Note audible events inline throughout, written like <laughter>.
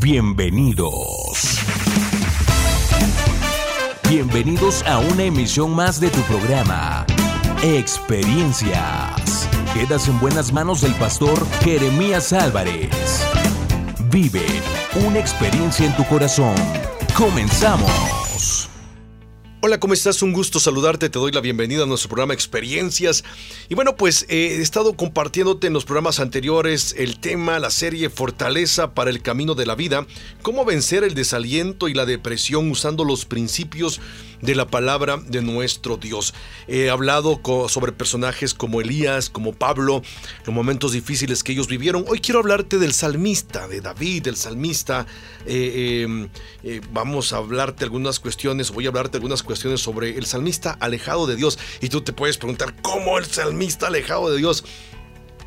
Bienvenidos. Bienvenidos a una emisión más de tu programa, Experiencias. Quedas en buenas manos del pastor Jeremías Álvarez. Vive una experiencia en tu corazón. Comenzamos. Hola, ¿cómo estás? Un gusto saludarte, te doy la bienvenida a nuestro programa Experiencias. Y bueno, pues eh, he estado compartiéndote en los programas anteriores el tema, la serie Fortaleza para el Camino de la Vida, cómo vencer el desaliento y la depresión usando los principios de la palabra de nuestro Dios. He hablado sobre personajes como Elías, como Pablo, los momentos difíciles que ellos vivieron. Hoy quiero hablarte del salmista, de David, del salmista. Eh, em, eh, vamos a hablarte algunas cuestiones, voy a hablarte algunas cuestiones sobre el salmista alejado de Dios. Y tú te puedes preguntar, ¿cómo el salmista alejado de Dios?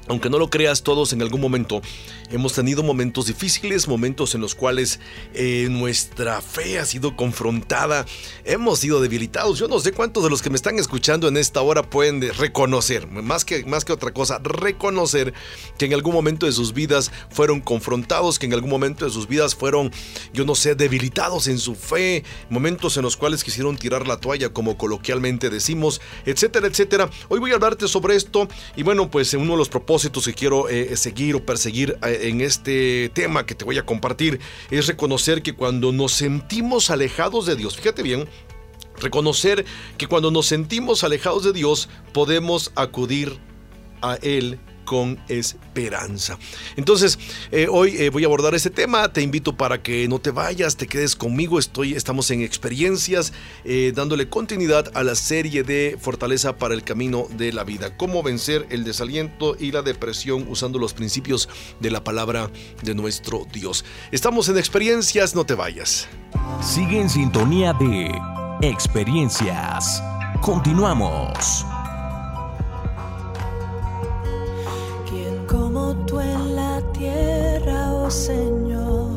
Aunque no lo creas, todos en algún momento hemos tenido momentos difíciles, momentos en los cuales eh, nuestra fe ha sido confrontada, hemos sido debilitados. Yo no sé cuántos de los que me están escuchando en esta hora pueden reconocer, más que, más que otra cosa, reconocer que en algún momento de sus vidas fueron confrontados, que en algún momento de sus vidas fueron, yo no sé, debilitados en su fe, momentos en los cuales quisieron tirar la toalla, como coloquialmente decimos, etcétera, etcétera. Hoy voy a hablarte sobre esto y bueno, pues uno de los propósitos que quiero eh, seguir o perseguir eh, en este tema que te voy a compartir es reconocer que cuando nos sentimos alejados de Dios, fíjate bien, reconocer que cuando nos sentimos alejados de Dios podemos acudir a Él con esperanza. Entonces, eh, hoy eh, voy a abordar este tema. Te invito para que no te vayas, te quedes conmigo. Estoy, estamos en experiencias, eh, dándole continuidad a la serie de Fortaleza para el Camino de la Vida. Cómo vencer el desaliento y la depresión usando los principios de la palabra de nuestro Dios. Estamos en experiencias, no te vayas. Sigue en sintonía de experiencias. Continuamos. Señor.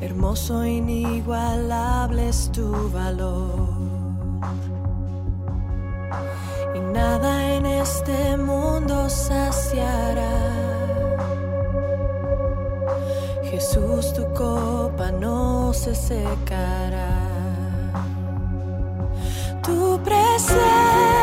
Hermoso, inigualable es tu valor. Y nada en este mundo saciará. Jesús, tu copa no se secará. Tu presencia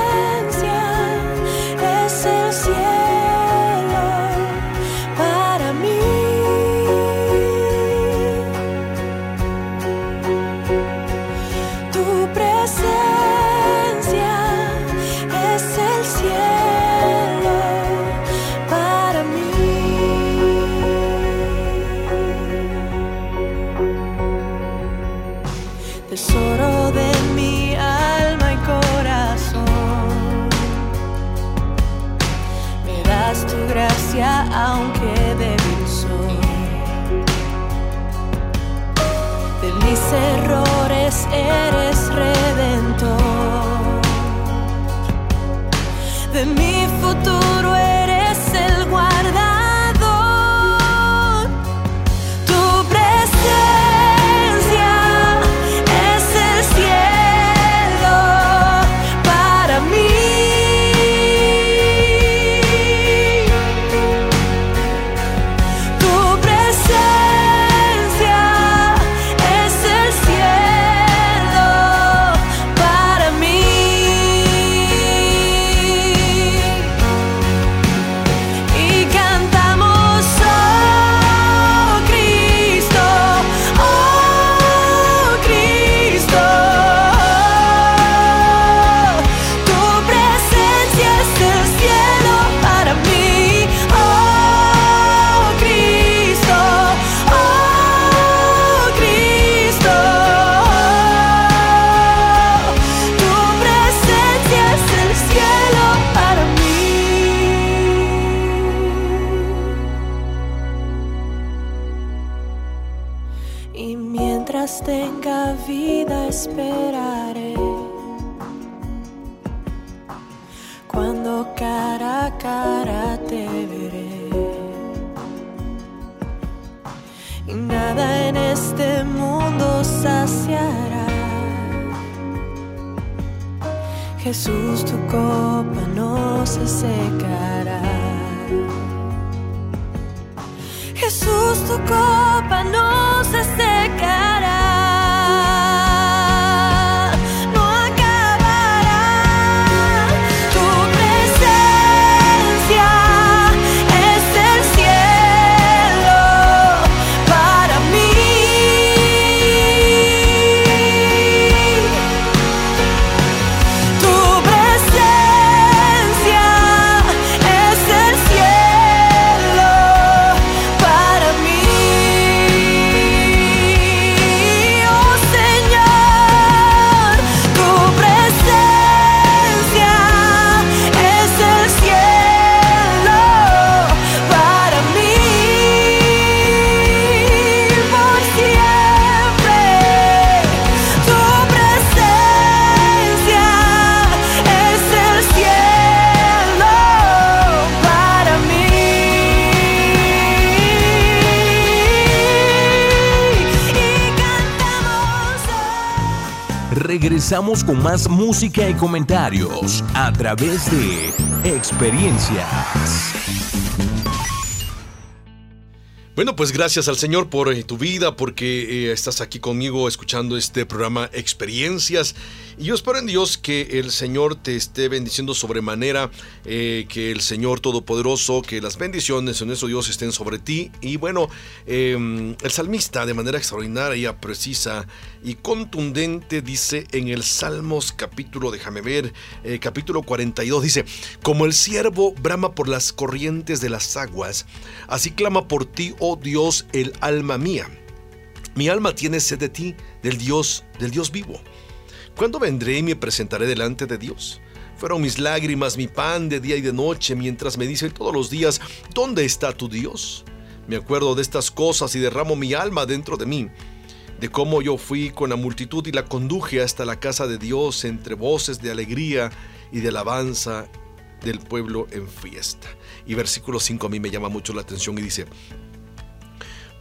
regresamos con más música y comentarios a través de experiencias. Bueno, pues gracias al Señor por eh, tu vida, porque eh, estás aquí conmigo escuchando este programa Experiencias. Y yo espero en Dios que el Señor te esté bendiciendo sobremanera, eh, que el Señor Todopoderoso, que las bendiciones en nuestro Dios estén sobre ti. Y bueno, em, el salmista de manera extraordinaria, precisa y contundente dice en el Salmos capítulo, déjame ver, capítulo 42, dice, como el siervo brama por las corrientes de las aguas, así clama por ti, oh Dios, el alma mía. Mi alma tiene sed de ti, del Dios, del Dios vivo. ¿Cuándo vendré y me presentaré delante de Dios? Fueron mis lágrimas mi pan de día y de noche, mientras me dicen todos los días, ¿dónde está tu Dios? Me acuerdo de estas cosas y derramo mi alma dentro de mí, de cómo yo fui con la multitud y la conduje hasta la casa de Dios entre voces de alegría y de alabanza del pueblo en fiesta. Y versículo 5 a mí me llama mucho la atención y dice,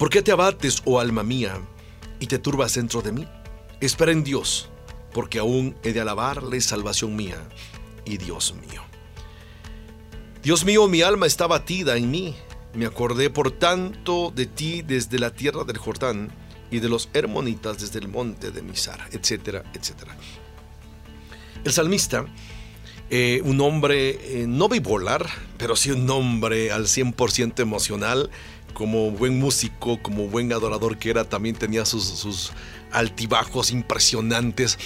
¿Por qué te abates, oh alma mía, y te turbas dentro de mí? Espera en Dios, porque aún he de alabarle salvación mía y Dios mío. Dios mío, mi alma está batida en mí. Me acordé por tanto de ti desde la tierra del Jordán y de los hermonitas desde el monte de Misar, etcétera, etcétera. El salmista, eh, un hombre eh, no bipolar, pero sí un hombre al 100% emocional, como buen músico, como buen adorador que era, también tenía sus, altibajos impresionantes.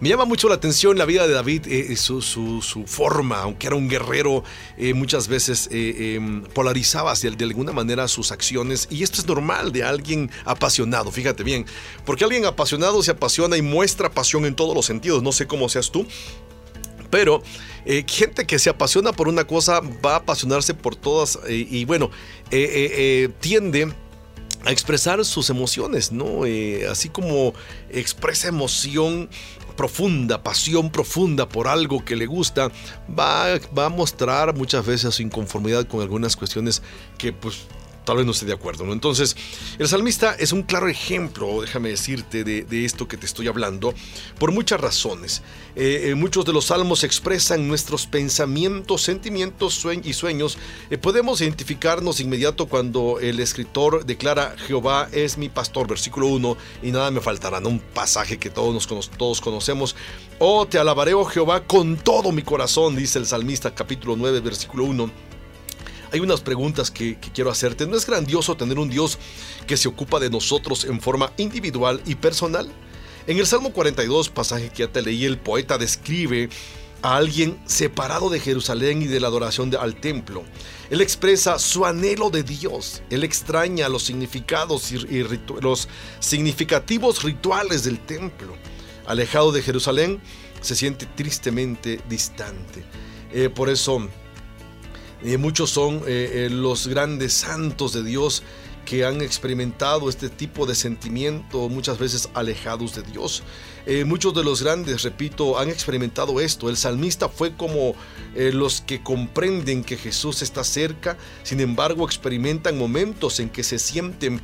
Me llama mucho la atención la vida de David, eh, eh, su, forma, aunque era un guerrero, eh, muchas veces em, polarizaba de, de, alguna manera sus acciones. Y esto es normal de alguien apasionado, fíjate bien, porque alguien apasionado se apasiona y muestra pasión en todos los sentidos. No sé cómo seas tú, pero gente que se apasiona por una cosa va a apasionarse por todas y bueno, eh, tiende a expresar sus emociones, ¿no? así como expresa emoción profunda, pasión profunda por algo que le gusta, va, va a mostrar muchas veces su inconformidad con algunas cuestiones que pues tal vez no esté de acuerdo. ¿no? Entonces, el salmista es un claro ejemplo, déjame decirte, de, esto que te estoy hablando, por muchas razones. Eh, eh, muchos de los salmos expresan nuestros pensamientos, sentimientos y sueños. Eh, podemos identificarnos inmediato cuando el escritor declara, Jehová es mi pastor, versículo 1, y nada me faltará, un pasaje que todos, nos, todos conocemos. Oh, te alabaré, oh Jehová, con todo mi corazón, dice el salmista capítulo 9, versículo 1 hay unas preguntas que, quiero hacerte. ¿No es grandioso tener un Dios que se ocupa de nosotros en forma individual y personal? En el Salmo 42, pasaje que ya te leí, el poeta describe a alguien separado de Jerusalén y de la adoración al templo. Él expresa su anhelo de Dios. Él extraña los significados y, los significativos rituales del templo. Alejado de Jerusalén, se siente tristemente distante. Eh, por eso eh, muchos son eh, eh, los grandes santos de Dios que han experimentado este tipo de sentimiento, muchas veces alejados de Dios. Muchos de los grandes, repito, han experimentado esto. El salmista fue como los que comprenden que Jesús está cerca, sin embargo experimentan momentos en que se sienten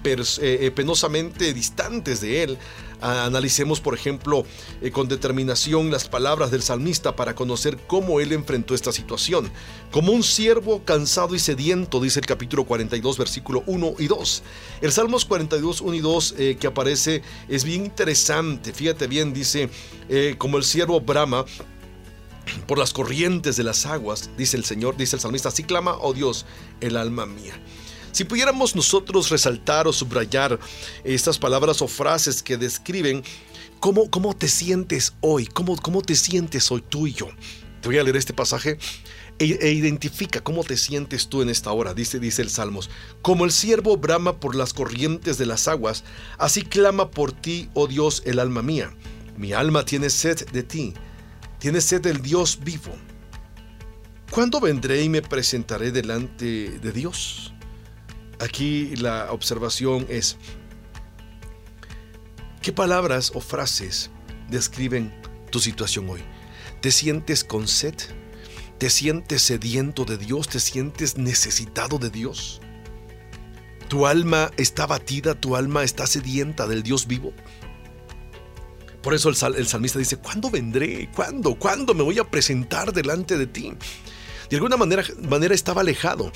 penosamente distantes de Él, Analicemos, por ejemplo, eh, con determinación las palabras del salmista para conocer cómo él enfrentó esta situación. Como un siervo cansado y sediento, dice el capítulo 42, versículo 1 y 2. El Salmos 42, 1 y 2 eh, que aparece es bien interesante. Fíjate bien, dice, eh, como el siervo brama por las corrientes de las aguas, dice el Señor, dice el salmista, así clama, oh Dios, el alma mía. Si pudiéramos nosotros resaltar o subrayar estas palabras o frases que describen cómo, cómo te sientes hoy, cómo, cómo te sientes hoy tú y yo. Te voy a leer este pasaje e, e, identifica cómo te sientes tú en esta hora, dice, dice el Salmos. Como el siervo brama por las corrientes de las aguas, así clama por ti, oh Dios, el alma mía. Mi alma tiene sed de ti, tiene sed del Dios vivo. ¿Cuándo vendré y me presentaré delante de Dios? Aquí la observación es, ¿qué palabras o frases describen tu situación hoy? ¿Te sientes con sed? ¿Te sientes sediento de Dios? ¿Te sientes necesitado de Dios? ¿Tu alma está batida? ¿Tu alma está sedienta del Dios vivo? Por eso el, salmista dice, ¿cuándo vendré? ¿Cuándo? ¿Cuándo me voy a presentar delante de ti? De alguna manera, manera estaba alejado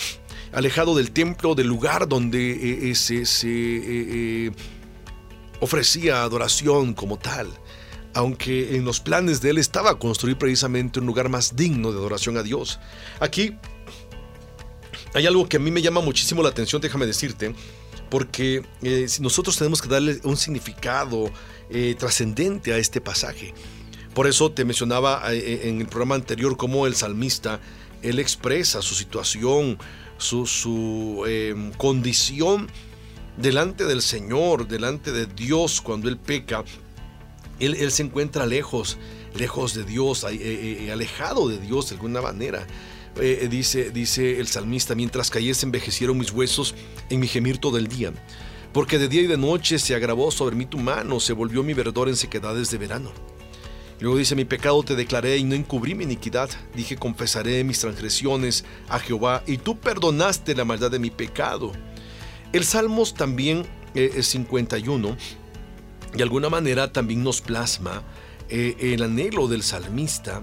alejado del templo, del lugar donde eh, eh, se, eh, ofrecía adoración como tal. Aunque en los planes de él estaba construir precisamente un lugar más digno de adoración a Dios. Aquí hay algo que a mí me llama muchísimo la atención, déjame decirte, porque nosotros tenemos que darle un significado trascendente a este pasaje. Por eso te mencionaba en el programa anterior cómo el salmista, él expresa su situación, su, em, condición delante del Señor, delante de Dios cuando Él peca. Él, se encuentra lejos, lejos de Dios, eh, eh, eh, alejado de Dios de alguna manera. Dice, dice el salmista, mientras cayese envejecieron mis huesos en mi gemir todo el día. Porque de día y de noche se agravó sobre mí tu mano, se volvió mi verdor en sequedades de verano. Luego dice, mi pecado te declaré y no encubrí mi iniquidad. Dije, confesaré mis transgresiones a Jehová y tú perdonaste la maldad de mi pecado. El Salmos también eh, es 51, de alguna manera también nos plasma eh, el anhelo del salmista,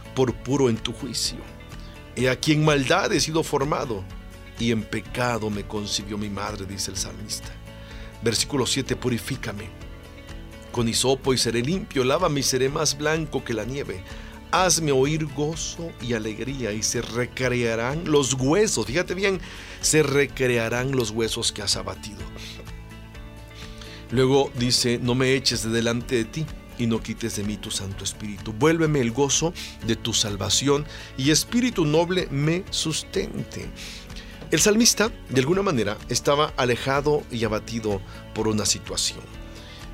por puro en tu juicio. He aquí en maldad he sido formado y en pecado me concibió mi madre, dice el salmista. Versículo 7, purifícame con hisopo y seré limpio, lávame y seré más blanco que la nieve. Hazme oír gozo y alegría y se recrearán los huesos. Fíjate bien, se recrearán los huesos que has abatido. Luego dice, no me eches de delante de ti y no quites de mí tu Santo Espíritu. Vuélveme el gozo de tu salvación y Espíritu noble me sustente. El salmista, de alguna manera, estaba alejado y abatido por una situación.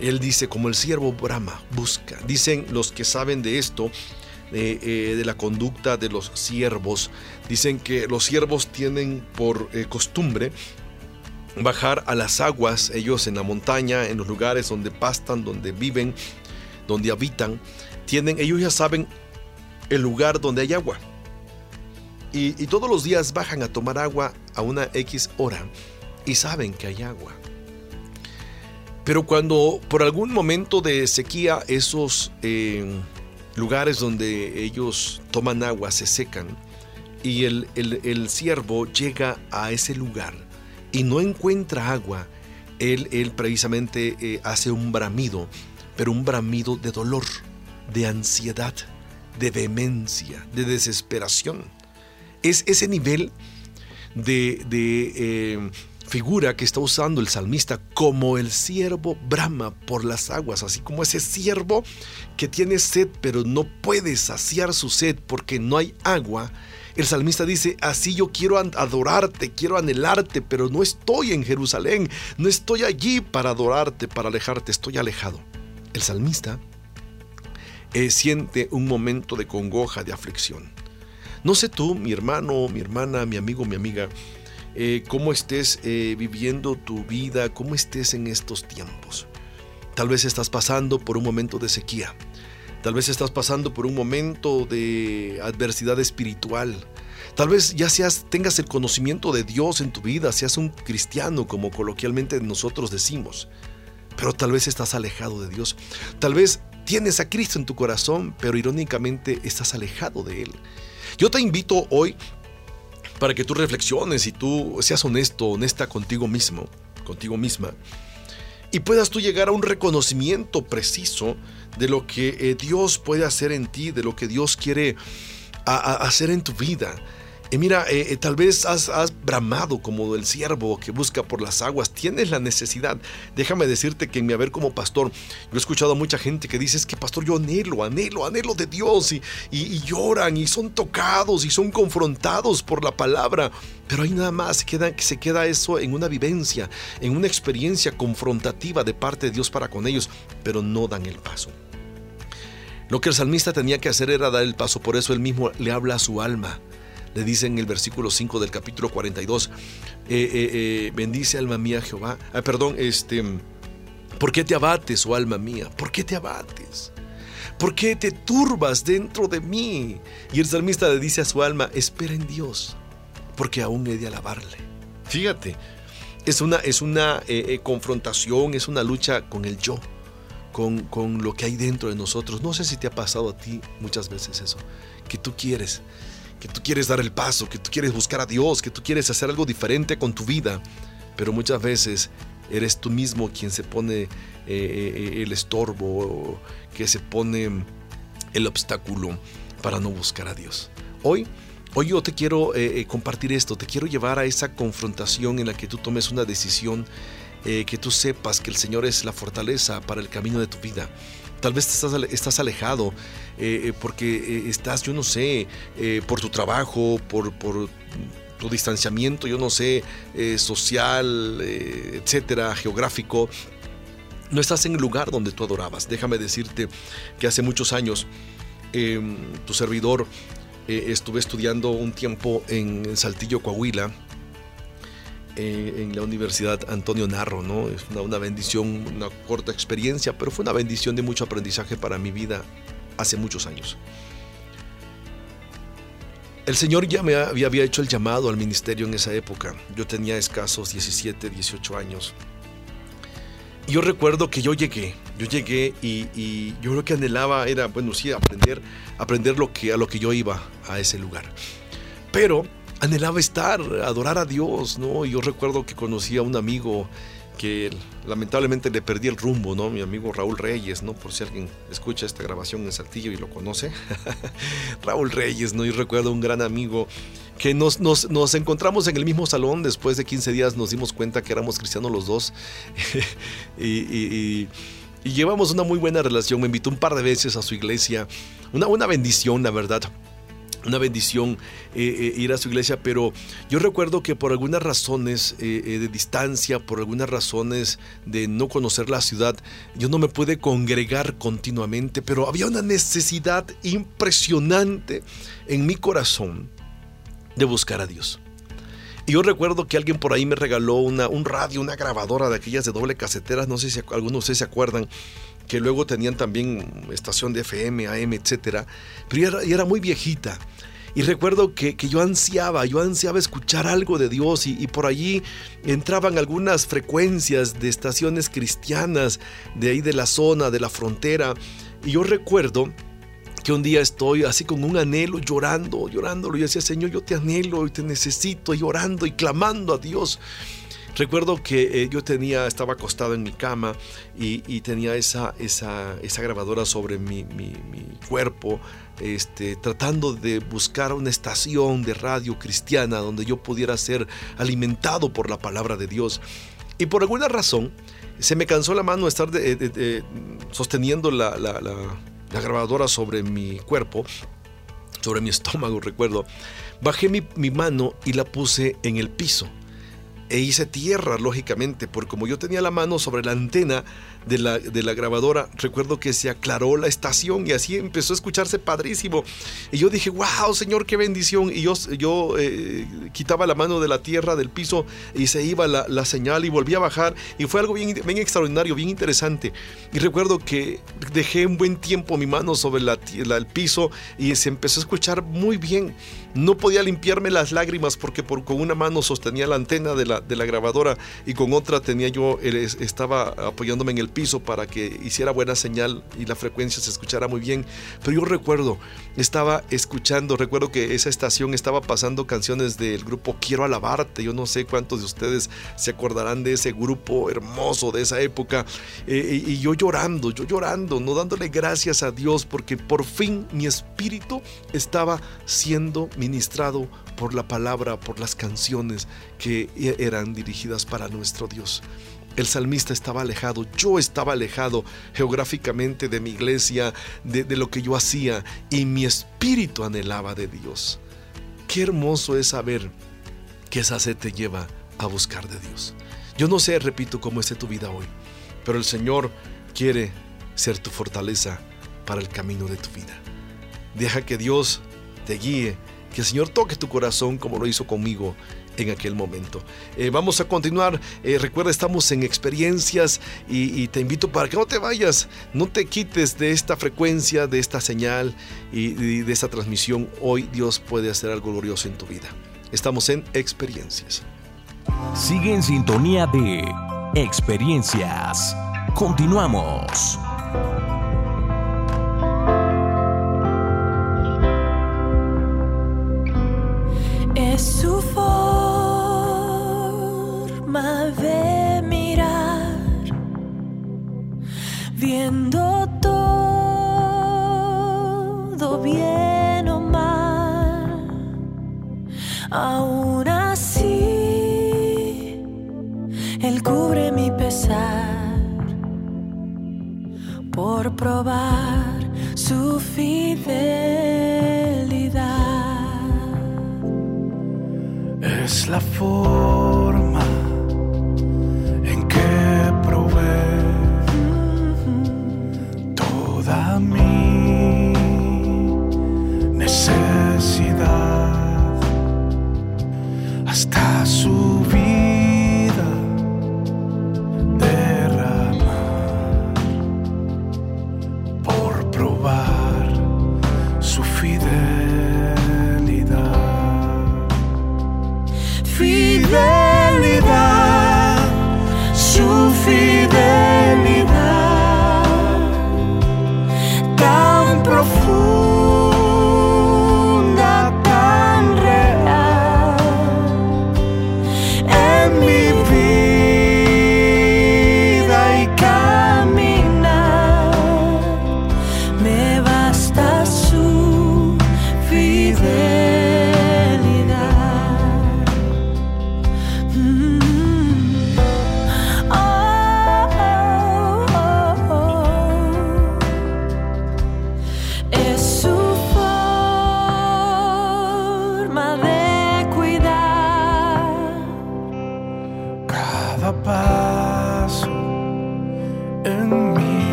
Él dice, como el siervo Brahma busca. Dicen los que saben de esto, eh, de la conducta de los siervos, dicen que los siervos tienen por eh, costumbre bajar a las aguas, ellos en la montaña, en los lugares donde pastan, donde viven, donde habitan, tienen, ellos ya saben el lugar donde hay agua. Y, todos los días bajan a tomar agua a una X hora y saben que hay agua. Pero cuando por algún momento de sequía esos eh, lugares donde ellos toman agua se secan y el, el, siervo llega a ese lugar y no encuentra agua, él, él precisamente eh, hace un bramido, pero un bramido de dolor, de ansiedad, de vehemencia, de desesperación. Es ese nivel de, eh, figura que está usando el salmista como el siervo brama por las aguas, así como ese siervo que tiene sed pero no puede saciar su sed porque no hay agua. El salmista dice, así yo quiero adorarte, quiero anhelarte, pero no estoy en Jerusalén, no estoy allí para adorarte, para alejarte, estoy alejado. El salmista eh, siente un momento de congoja, de aflicción. No sé tú, mi hermano, mi hermana, mi amigo, mi amiga, eh, cómo estés eh, viviendo tu vida, cómo estés en estos tiempos. Tal vez estás pasando por un momento de sequía. Tal vez estás pasando por un momento de adversidad espiritual. Tal vez ya seas, tengas el conocimiento de Dios en tu vida, seas un cristiano, como coloquialmente nosotros decimos. Pero tal vez estás alejado de Dios. Tal vez tienes a Cristo en tu corazón, pero irónicamente estás alejado de Él. Yo te invito hoy para que tú reflexiones y tú seas honesto, honesta contigo mismo, contigo misma, y puedas tú llegar a un reconocimiento preciso de lo que eh, Dios puede hacer en ti, de lo que Dios quiere hacer en tu vida. Y mira, eh, eh, tal vez has, bramado como el siervo que busca por las aguas, tienes la necesidad. Déjame decirte que en mi haber como pastor, yo he escuchado a mucha gente que dice, es que pastor, yo anhelo, anhelo, anhelo de Dios y, y, lloran y son tocados y son confrontados por la palabra. Pero ahí nada más se se queda eso en una vivencia, en una experiencia confrontativa de parte de Dios para con ellos, pero no dan el paso. Lo que el salmista tenía que hacer era dar el paso, por eso él mismo le habla a su alma le dice en el versículo 5 del capítulo 42, eh, eh, eh, bendice alma mía Jehová. Ah, perdón, este, ¿por qué te abates, oh alma mía? ¿Por qué te abates? ¿Por qué te turbas dentro de mí? Y el salmista le dice a su alma, espera en Dios, porque aún he de alabarle. Fíjate, es una, es una confrontación, es una lucha con el yo. Con, con, lo que hay dentro de nosotros. No sé si te ha pasado a ti muchas veces eso, que tú quieres, que tú quieres dar el paso, que tú quieres buscar a Dios, que tú quieres hacer algo diferente con tu vida, pero muchas veces eres tú mismo quien se pone eh, eh, el estorbo, que se pone el obstáculo para no buscar a Dios. Hoy, hoy yo te quiero eh, compartir esto, te quiero llevar a esa confrontación en la que tú tomes una decisión, que tú sepas que el Señor es la fortaleza para el camino de tu vida. Tal vez estás, estás alejado eh, eh, porque eh, estás, yo no sé, por tu trabajo, por, por tu distanciamiento, yo no sé, social, etcétera, geográfico. No estás en el lugar donde tú adorabas. Déjame decirte que hace muchos años em, tu servidor estuve estudiando un tiempo en Saltillo, Coahuila, eh, en la Universidad Antonio Narro, ¿no? Es una, bendición, una corta experiencia, pero fue una bendición de mucho aprendizaje para mi vida hace muchos años. El Señor ya me había, hecho el llamado al ministerio en esa época. Yo tenía escasos 17, 18 años. Y yo recuerdo que yo llegué, yo llegué y, yo lo que anhelaba era, bueno, sí, aprender, aprender lo que, a lo que yo iba a ese lugar. Pero anhelaba estar, adorar a Dios, ¿no? Yo recuerdo que conocí a un amigo que lamentablemente le perdí el rumbo, ¿no? Mi amigo Raúl Reyes, ¿no? Por si alguien escucha esta grabación en Saltillo y lo conoce. <laughs> Raúl Reyes, ¿no? Y recuerdo un gran amigo que nos, nos, encontramos en el mismo salón, después de 15 días nos dimos cuenta que éramos cristianos los dos. <laughs> y, llevamos una muy buena relación, me invitó un par de veces a su iglesia, una, una bendición, la verdad una bendición eh, eh, ir a su iglesia, pero yo recuerdo que por algunas razones eh, de distancia, por algunas razones de no conocer la ciudad, yo no me pude congregar continuamente, pero había una necesidad impresionante en mi corazón de buscar a Dios. Y yo recuerdo que alguien por ahí me regaló una, un radio, una grabadora de aquellas de doble casetera, no sé si algunos de ustedes se acuerdan, que luego tenían también estación de FM, AM, etcétera, pero era, era muy viejita. Y recuerdo que, yo ansiaba, yo ansiaba escuchar algo de Dios y, por allí entraban algunas frecuencias de estaciones cristianas de ahí de la zona, de la frontera. Y yo recuerdo que un día estoy así con un anhelo, llorando, llorando, y decía, Señor, yo te anhelo y te necesito, y y clamando a Dios. Recuerdo que eh, yo tenía, estaba acostado en mi cama y, tenía esa, esa, esa, grabadora sobre mi, mi, cuerpo, este, tratando de buscar una estación de radio cristiana donde yo pudiera ser alimentado por la palabra de Dios. Y por alguna razón se me cansó la mano estar sosteniendo la, la, la, grabadora sobre mi cuerpo, sobre mi <laughs> estómago, recuerdo. Bajé mi, mi mano y la puse en el piso e hice tierra, lógicamente, porque como yo tenía la mano sobre la antena de la, de la grabadora, recuerdo que se aclaró la estación y así empezó a escucharse padrísimo. Y yo dije, wow, Señor, qué bendición. Y yo, yo eh, quitaba la mano de la tierra, del piso, y se iba la, la señal y volvía a bajar. Y fue algo bien, bien extraordinario, bien interesante. Y recuerdo que dejé un buen tiempo mi mano sobre la, el piso y se empezó a escuchar muy bien. No podía limpiarme las lágrimas porque por, con una mano sostenía la antena de la, de la grabadora y con otra tenía yo, estaba apoyándome en el piso para que hiciera buena señal y la frecuencia se escuchara muy bien. Pero yo recuerdo, estaba escuchando, recuerdo que esa estación estaba pasando canciones del grupo Quiero Alabarte. Yo no sé cuántos de ustedes se acordarán de ese grupo hermoso de esa época. Eh, y yo llorando, yo llorando, no dándole gracias a Dios porque por fin mi espíritu estaba siendo ministrado por la palabra, por las canciones que e-, eran dirigidas para nuestro Dios. El salmista estaba alejado, yo estaba alejado geográficamente de mi iglesia, de, lo que yo hacía, y mi espíritu anhelaba de Dios. Qué hermoso es saber que esa sed te lleva a buscar de Dios. Yo no sé, repito, cómo esté tu vida hoy, pero el Señor quiere ser tu fortaleza para el camino de tu vida. Deja que Dios te guíe que el Señor toque tu corazón como lo hizo conmigo en aquel momento. Eh, vamos a continuar. Eh, recuerda, estamos en experiencias y, te invito para que no te vayas, no te quites de esta frecuencia, de esta señal y, y de esta transmisión. Hoy Dios puede hacer algo glorioso en tu vida. Estamos en experiencias. Sigue en sintonía de experiencias. Continuamos. su forma de mirar, viendo todo bien o mal, aún así, Él cubre mi pesar por probar su fidelidad. Es la forma que provee toda mi necesidad. Hasta su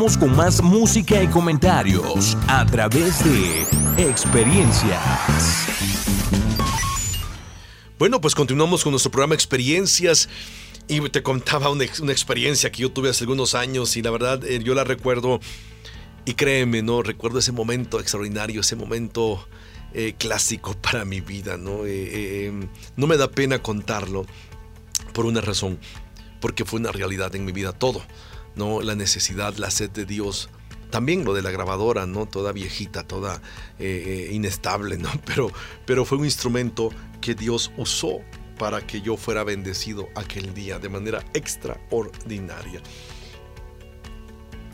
regresamos con más música y comentarios a través de experiencias. Bueno, pues continuamos con nuestro programa Experiencias. Y te contaba una, una, experiencia que yo tuve hace algunos años y la verdad eh, yo la recuerdo y créeme, ¿no? Recuerdo ese momento extraordinario, ese momento eh, clásico <laughs> para mi vida, ¿no? Eh, em, no me da pena contarlo por una razón, porque fue una realidad en mi vida todo, ¿no? La necesidad, la sed de Dios, también lo de la grabadora, ¿no? Toda viejita, toda inestable, ¿no? <laughs> Pero, pero fue un instrumento que Dios usó para que yo fuera bendecido aquel día de manera extraordinaria.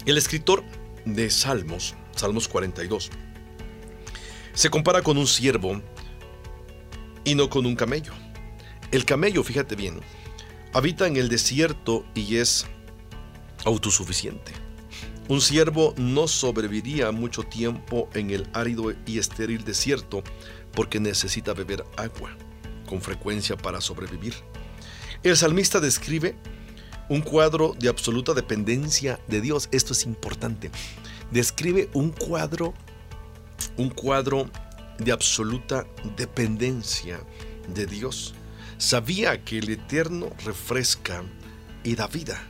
El escritor de Salmos, Salmos 42, se compara con un siervo y no con un camello. El camello, fíjate bien, habita en el desierto y es autosuficiente. Un siervo no sobreviviría mucho tiempo en el árido y estéril desierto porque necesita beber agua con frecuencia para sobrevivir. El salmista describe un cuadro de absoluta dependencia de Dios. Esto es importante. Describe un cuadro, un cuadro de absoluta dependencia de Dios. Sabía que el Eterno refresca y da vida,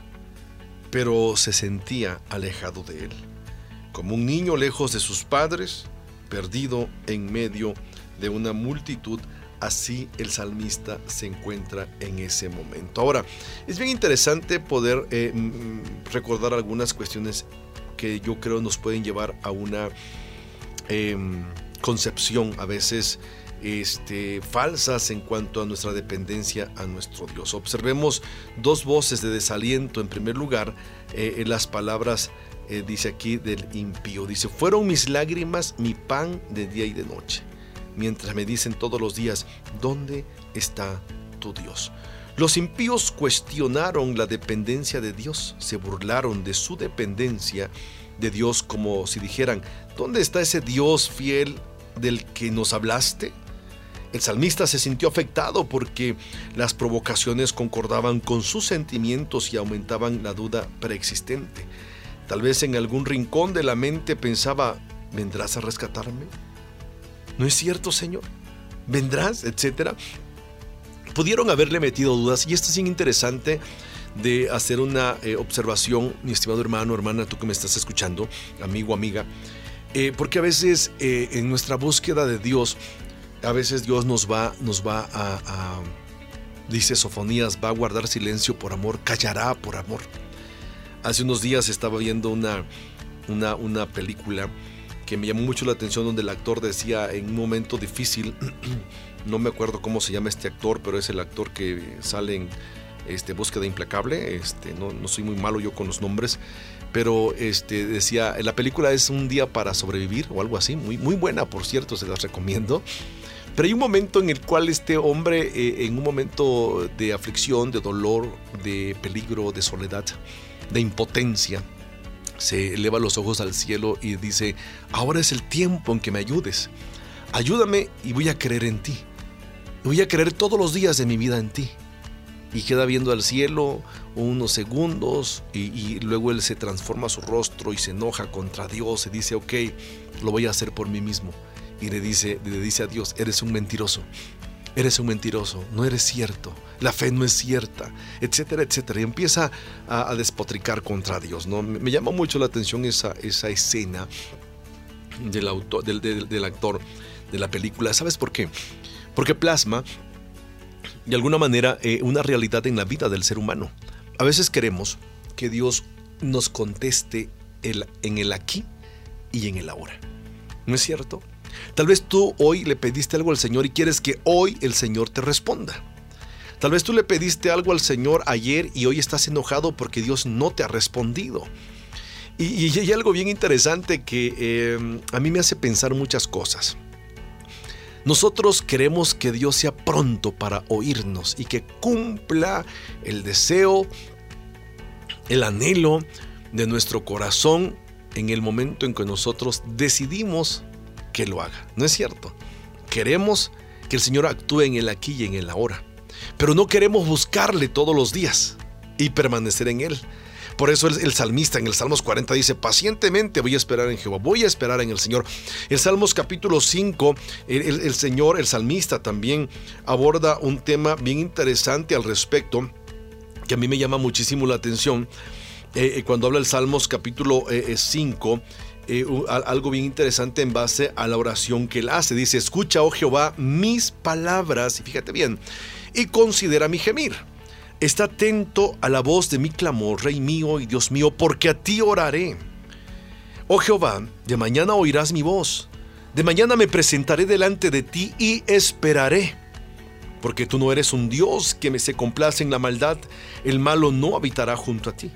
pero se sentía alejado de él, como un niño lejos de sus padres, perdido en medio de una multitud Así el salmista se encuentra en ese momento. Ahora, es bien interesante poder eh, recordar algunas cuestiones que yo creo nos pueden llevar a una em, concepción a veces este, falsas en cuanto a nuestra dependencia a nuestro Dios. Observemos dos voces de desaliento. En primer lugar, eh, en las palabras, eh, dice aquí, del impío. Dice, fueron mis lágrimas mi pan de día y de noche mientras me dicen todos los días, ¿dónde está tu Dios? Los impíos cuestionaron la dependencia de Dios, se burlaron de su dependencia de Dios como si dijeran, ¿dónde está ese Dios fiel del que nos hablaste? El salmista se sintió afectado porque las provocaciones concordaban con sus sentimientos y aumentaban la duda preexistente. Tal vez en algún rincón de la mente pensaba, ¿vendrás a rescatarme? ¿No es cierto, Señor? ¿Vendrás? Etcétera. Pudieron haberle metido dudas y esto es interesante de hacer una eh, observación, mi estimado hermano, hermana, tú que me estás escuchando, amigo, amiga, eh, porque a veces eh, en nuestra búsqueda de Dios, a veces Dios nos va, nos va a, dice Sofonías, va a guardar silencio por amor, callará por amor. Hace unos días estaba viendo una, una, una película que me llamó mucho la atención donde el actor decía en un momento difícil, <clears throat> no me acuerdo cómo se llama este actor, pero es el actor que sale en este, Búsqueda Implacable, este, no, no soy muy malo yo con los nombres, pero este, decía, la película es un día para sobrevivir o algo así, muy, muy buena por cierto, se las recomiendo. Pero hay un momento en el cual este hombre, eh, en un momento de aflicción, de dolor, de peligro, de soledad, de impotencia, se eleva los ojos al cielo y dice, ahora es el tiempo en que me ayudes. Ayúdame y voy a creer en ti. Voy a creer todos los días de mi vida en ti. Y queda viendo al cielo unos segundos y, luego él se transforma su rostro y se enoja contra Dios y dice, ok, lo voy a hacer por mí mismo. Y le dice, le dice a Dios, eres un mentiroso eres un mentiroso, no eres cierto, la fe no es cierta, etcétera, etcétera. Y empieza a, despotricar contra Dios. ¿no? Me, llama mucho la atención esa, esa escena del, autor, del, actor de la película. ¿Sabes por qué? Porque plasma, de alguna manera, eh, una realidad en la vida del ser humano. A veces queremos que Dios nos conteste el, en el aquí y en el ahora. ¿No es cierto? Tal vez tú hoy le pediste algo al Señor y quieres que hoy el Señor te responda. Tal vez tú le pediste algo al Señor ayer y hoy estás enojado porque Dios no te ha respondido. Y, hay algo bien interesante que eh, a mí me hace pensar muchas cosas. Nosotros queremos que Dios sea pronto para oírnos y que cumpla el deseo, el anhelo de nuestro corazón en el momento en que nosotros decidimos que lo haga. ¿No es cierto? Queremos que el Señor actúe en el aquí y en el ahora, pero no queremos buscarle todos los días y permanecer en Él. Por eso el, el, salmista en el Salmos 40 dice, pacientemente voy a esperar en Jehová, voy a esperar en el Señor. El Salmos capítulo 5, el, Señor, el salmista también aborda un tema bien interesante al respecto, que a mí me llama muchísimo la atención. Eh, cuando habla el Salmos capítulo 5, eh, algo bien interesante en base a la oración que él hace. Dice, escucha, oh Jehová, mis palabras, y fíjate bien, y considera mi gemir. Está atento a la voz de mi clamor, Rey mío y Dios mío, porque a ti oraré. Oh Jehová, de mañana oirás mi voz. De mañana me presentaré delante de ti y esperaré. Porque tú no eres un Dios que me se complace en la maldad, el malo no habitará junto a ti.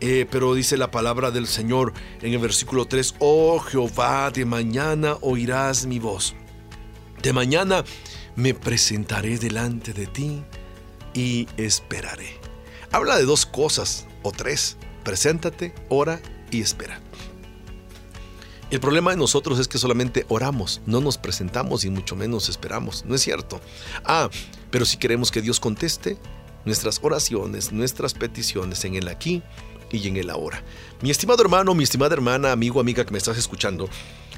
Eh, pero dice la palabra del Señor en el versículo 3, oh Jehová, de mañana oirás mi voz. De mañana me presentaré delante de ti y esperaré. Habla de dos cosas o tres. Preséntate, ora y espera. El problema de nosotros es que solamente oramos, no nos presentamos y mucho menos esperamos. No es cierto. Ah, pero si queremos que Dios conteste nuestras oraciones, nuestras peticiones en el aquí y en el ahora. Mi estimado hermano, mi estimada hermana, amigo, amiga que me estás escuchando,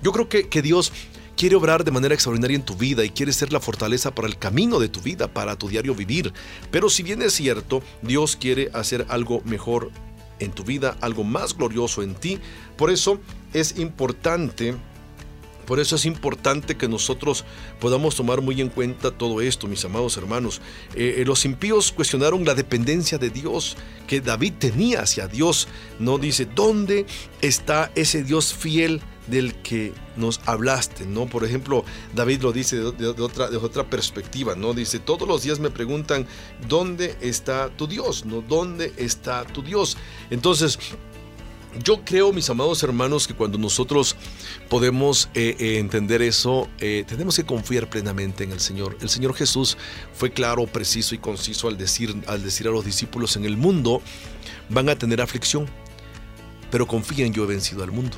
yo creo que, que Dios quiere obrar de manera extraordinaria en tu vida y quiere ser la fortaleza para el camino de tu vida, para tu diario vivir. Pero si bien es cierto, Dios quiere hacer algo mejor en tu vida, algo más glorioso en ti. Por eso es importante por eso es importante que nosotros podamos tomar muy en cuenta todo esto, mis amados hermanos. Eh, eh, los impíos cuestionaron la dependencia de Dios que David tenía hacia Dios. No dice, ¿dónde está ese Dios fiel del que nos hablaste? ¿no? Por ejemplo, David lo dice de, de, otra, de otra perspectiva, ¿no? Dice, todos los días me preguntan, ¿dónde está tu Dios? ¿No? ¿Dónde está tu Dios? Entonces, yo creo, mis amados hermanos, que cuando nosotros podemos eh, eh, entender eso, eh, tenemos que confiar plenamente en el Señor. El Señor Jesús fue claro, preciso y conciso al decir, al decir a los discípulos, en el mundo van a tener aflicción, pero confíen, yo he vencido al mundo.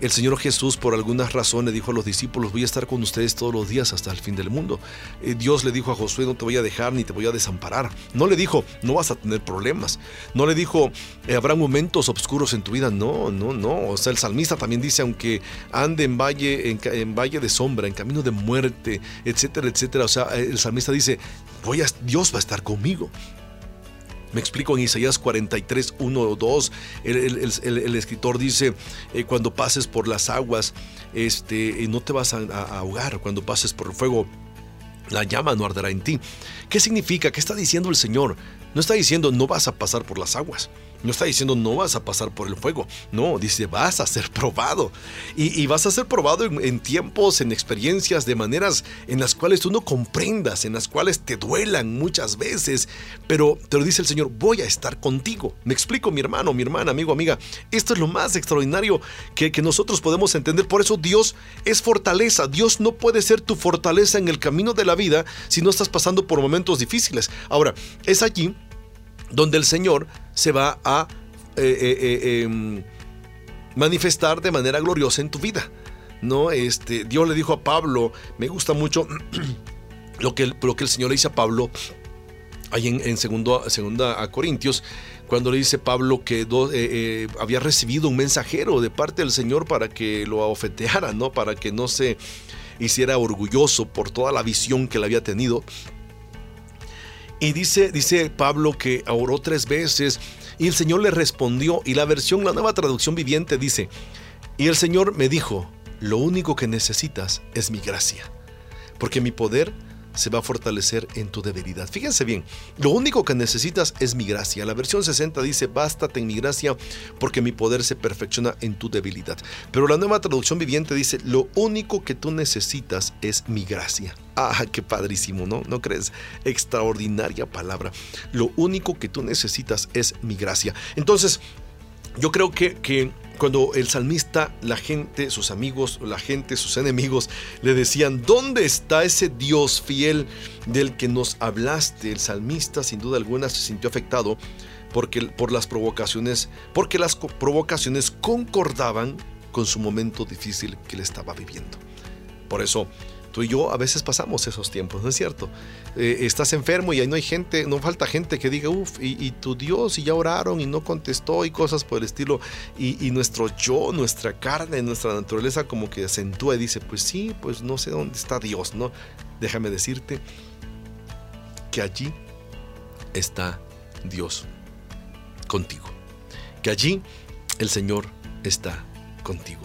El Señor Jesús por algunas razones dijo a los discípulos, voy a estar con ustedes todos los días hasta el fin del mundo. Eh, Dios le dijo a Josué, no te voy a dejar ni te voy a desamparar. No le dijo, no vas a tener problemas. No le dijo, eh, habrá momentos oscuros en tu vida. No, no, no. O sea, el salmista también dice, aunque ande en valle, en, en valle de sombra, en camino de muerte, etcétera, etcétera. O sea, el salmista dice, voy a, Dios va a estar conmigo. Me explico en Isaías 43, 1 o 2, el, el, el, el escritor dice, eh, cuando pases por las aguas, este, no te vas a, a ahogar, cuando pases por el fuego, la llama no arderá en ti. ¿Qué significa? ¿Qué está diciendo el Señor? No está diciendo no vas a pasar por las aguas. No está diciendo no vas a pasar por el fuego. No, dice vas a ser probado. Y, vas a ser probado en, en, tiempos, en experiencias, de maneras en las cuales tú no comprendas, en las cuales te duelan muchas veces. Pero te lo dice el Señor, voy a estar contigo. Me explico, mi hermano, mi hermana, amigo, amiga. Esto es lo más extraordinario que, que nosotros podemos entender. Por eso Dios es fortaleza. Dios no puede ser tu fortaleza en el camino de la vida si no estás pasando por momentos difíciles. Ahora, es allí donde el Señor se va a eh, eh, eh, manifestar de manera gloriosa en tu vida. ¿no? Este, Dios le dijo a Pablo, me gusta mucho <clears throat> lo que, lo que el Señor le dice a Pablo ahí en, en segundo, segunda a Corintios, cuando le dice Pablo que había recibido un mensajero de parte del Señor para que lo ofeteara, ¿no? para que no se hiciera orgulloso por toda la visión que le había tenido. Y dice, dice Pablo que oró tres veces y el Señor le respondió. Y la versión, la nueva traducción viviente dice, y el Señor me dijo, lo único que necesitas es mi gracia, porque mi poder se va a fortalecer en tu debilidad. Fíjense bien, lo único que necesitas es mi gracia. La versión 60 dice, bástate en mi gracia porque mi poder se perfecciona en tu debilidad. Pero la nueva traducción viviente dice, lo único que tú necesitas es mi gracia. Ah, qué padrísimo, ¿no? ¿No crees? Extraordinaria palabra. Lo único que tú necesitas es mi gracia. Entonces, yo creo que, que cuando el salmista, la gente, sus amigos, la gente, sus enemigos, le decían, ¿dónde está ese Dios fiel del que nos hablaste? El salmista, sin duda alguna, se sintió afectado porque, por las provocaciones, porque las provocaciones concordaban con su momento difícil que le estaba viviendo. Por eso tú y yo a veces pasamos esos tiempos, ¿no es cierto? Eh, estás enfermo y ahí no hay gente, no falta gente que diga, uff, y, tu Dios, y ya oraron y no contestó y cosas por el estilo. Y, y, nuestro yo, nuestra carne, nuestra naturaleza como que acentúa y dice, pues sí, pues no sé dónde está Dios, ¿no? Déjame decirte que allí está Dios contigo. Que allí el Señor está contigo.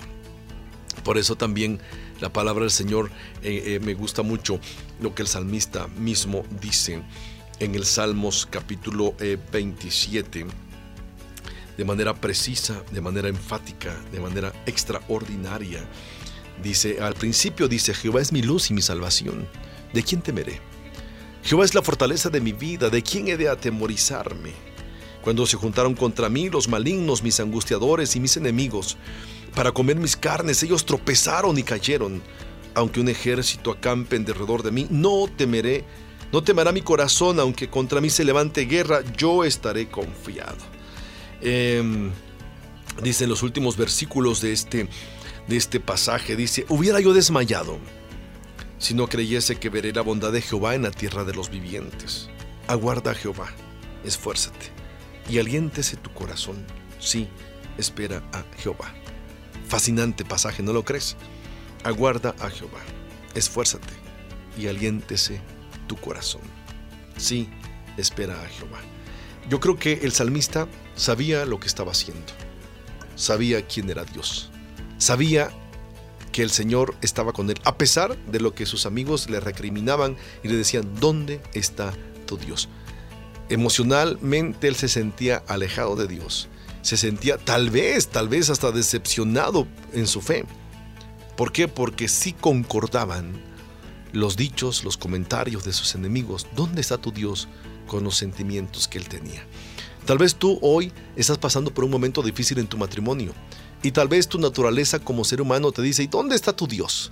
Por eso también la palabra del Señor eh, eh, me gusta mucho lo que el salmista mismo dice en el Salmos capítulo 27 eh, de manera precisa, de manera enfática, de manera extraordinaria. Dice, al principio dice, Jehová es mi luz y mi salvación. ¿De quién temeré? Jehová es la fortaleza de mi vida, ¿de quién he de atemorizarme? Cuando se juntaron contra mí los malignos, mis angustiadores y mis enemigos, para comer mis carnes, ellos tropezaron y cayeron. Aunque un ejército acampe en derredor de mí, no temeré, no temerá mi corazón, aunque contra mí se levante guerra, yo estaré confiado. Eh, dice en los últimos versículos de este, de este pasaje, dice, hubiera yo desmayado si no creyese que veré la bondad de Jehová en la tierra de los vivientes. Aguarda a Jehová, esfuérzate y aliéntese tu corazón. Sí, espera a Jehová. Fascinante pasaje, ¿no lo crees? Aguarda a Jehová, esfuérzate y aliéntese tu corazón. Sí, espera a Jehová. Yo creo que el salmista sabía lo que estaba haciendo. Sabía quién era Dios. Sabía que el Señor estaba con él, a pesar de lo que sus amigos le recriminaban y le decían, ¿dónde está tu Dios? Emocionalmente él se sentía alejado de Dios se sentía tal vez, tal vez hasta decepcionado en su fe. ¿Por qué? Porque sí concordaban los dichos, los comentarios de sus enemigos. ¿Dónde está tu Dios con los sentimientos que él tenía? Tal vez tú hoy estás pasando por un momento difícil en tu matrimonio y tal vez tu naturaleza como ser humano te dice, ¿y dónde está tu Dios?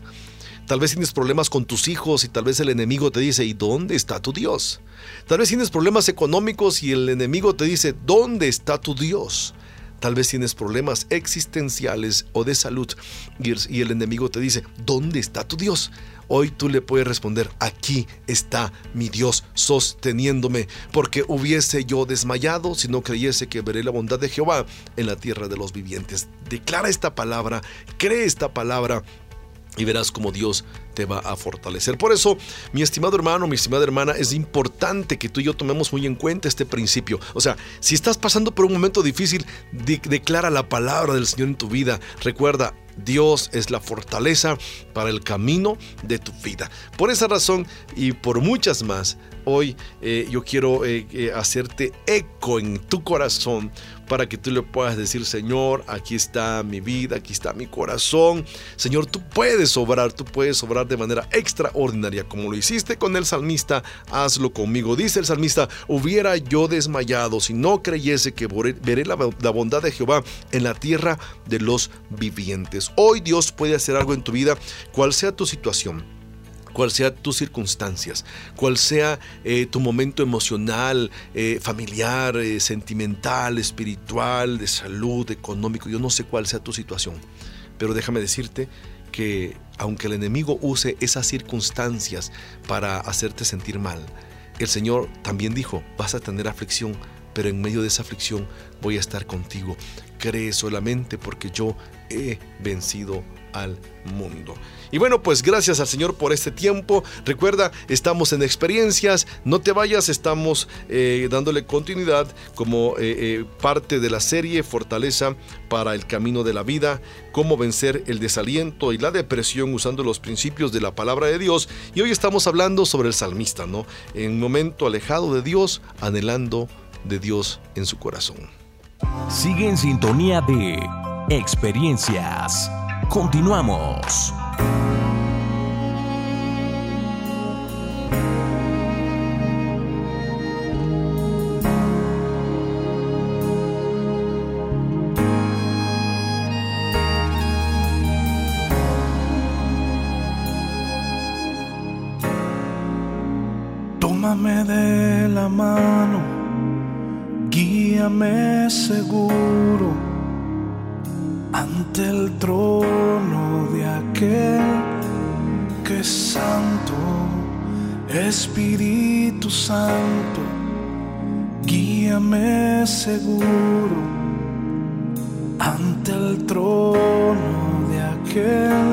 Tal vez tienes problemas con tus hijos y tal vez el enemigo te dice, ¿y dónde está tu Dios? Tal vez tienes problemas económicos y el enemigo te dice, ¿dónde está tu Dios? Tal vez tienes problemas existenciales o de salud y el enemigo te dice, ¿dónde está tu Dios? Hoy tú le puedes responder, aquí está mi Dios sosteniéndome, porque hubiese yo desmayado si no creyese que veré la bondad de Jehová en la tierra de los vivientes. Declara esta palabra, cree esta palabra y verás cómo Dios te va a fortalecer. Por eso, mi estimado hermano, mi estimada hermana, es importante que tú y yo tomemos muy en cuenta este principio. O sea, si estás pasando por un momento difícil, declara la palabra del Señor en tu vida. Recuerda, Dios es la fortaleza para el camino de tu vida. Por esa razón y por muchas más, hoy eh, yo quiero eh, eh, hacerte eco en tu corazón para que tú le puedas decir, Señor, aquí está mi vida, aquí está mi corazón. Señor, tú puedes obrar, tú puedes obrar de manera extraordinaria, como lo hiciste con el salmista, hazlo conmigo. Dice el salmista, hubiera yo desmayado si no creyese que veré la, la bondad de Jehová en la tierra de los vivientes. Hoy Dios puede hacer algo en tu vida, cual sea tu situación cual sea tus circunstancias, cual sea eh, tu momento emocional, eh, familiar, eh, sentimental, espiritual, de salud, económico, yo no sé cuál sea tu situación, pero déjame decirte que aunque el enemigo use esas circunstancias para hacerte sentir mal, el Señor también dijo, vas a tener aflicción, pero en medio de esa aflicción voy a estar contigo. Cree solamente porque yo he vencido al mundo. Y bueno, pues gracias al Señor por este tiempo. Recuerda, estamos en experiencias, no te vayas, estamos eh, dándole continuidad como eh, eh, parte de la serie Fortaleza para el Camino de la Vida, cómo vencer el desaliento y la depresión usando los principios de la palabra de Dios. Y hoy estamos hablando sobre el salmista, ¿no? En un momento alejado de Dios, anhelando de Dios en su corazón. Sigue en sintonía de experiencias. Continuamos. Tómame de la mano, guíame seguro ante el trono de aquel es santo, Espíritu Santo, guíame seguro ante el trono de aquel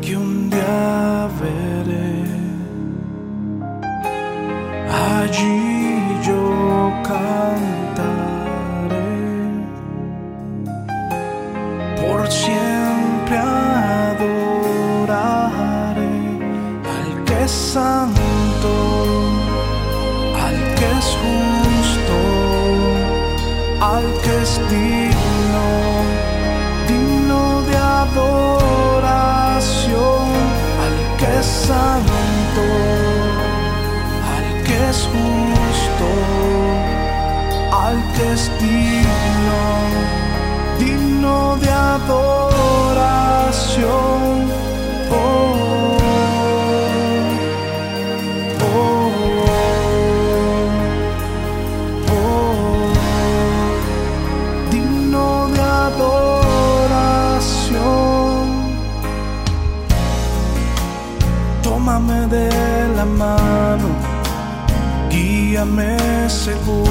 que un día veré. Allí yo cantaré seguro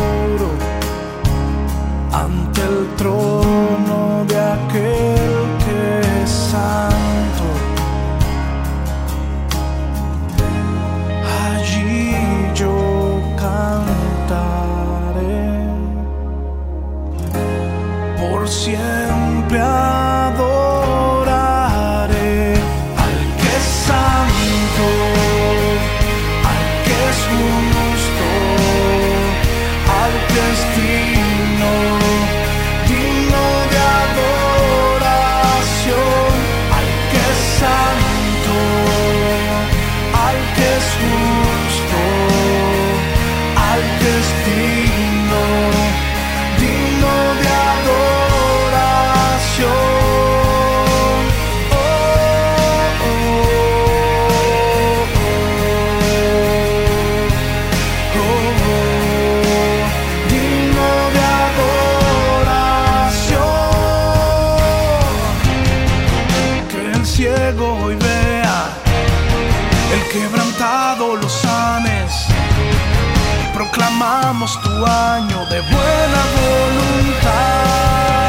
Proclamamos tu año de buena voluntad.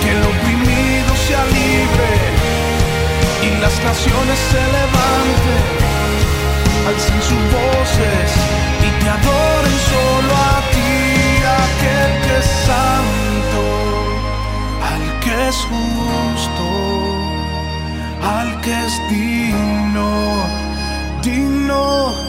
Que el oprimido sea libre y las naciones se levanten, alcen sus voces y te adoren solo a ti, aquel que es santo, al que es justo, al que es digno, digno.